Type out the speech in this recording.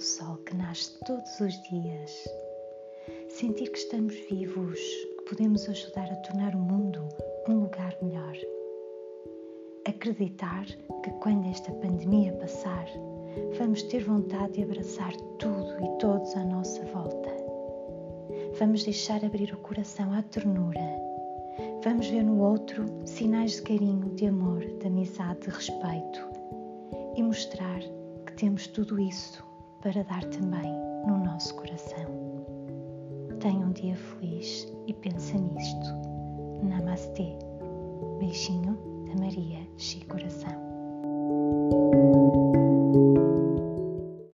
o sol que nasce todos os dias, sentir que estamos vivos, que podemos ajudar a tornar o mundo um lugar melhor. Acreditar que quando esta pandemia passar, vamos ter vontade de abraçar tudo e todos à nossa volta. Vamos deixar abrir o coração à ternura. Vamos ver no outro sinais de carinho, de amor, de amizade, de respeito e mostrar que temos tudo isso para dar também no nosso coração. Tenha um dia feliz e pensa nisto. Namastê. Beijinho da Maria Chico Coração.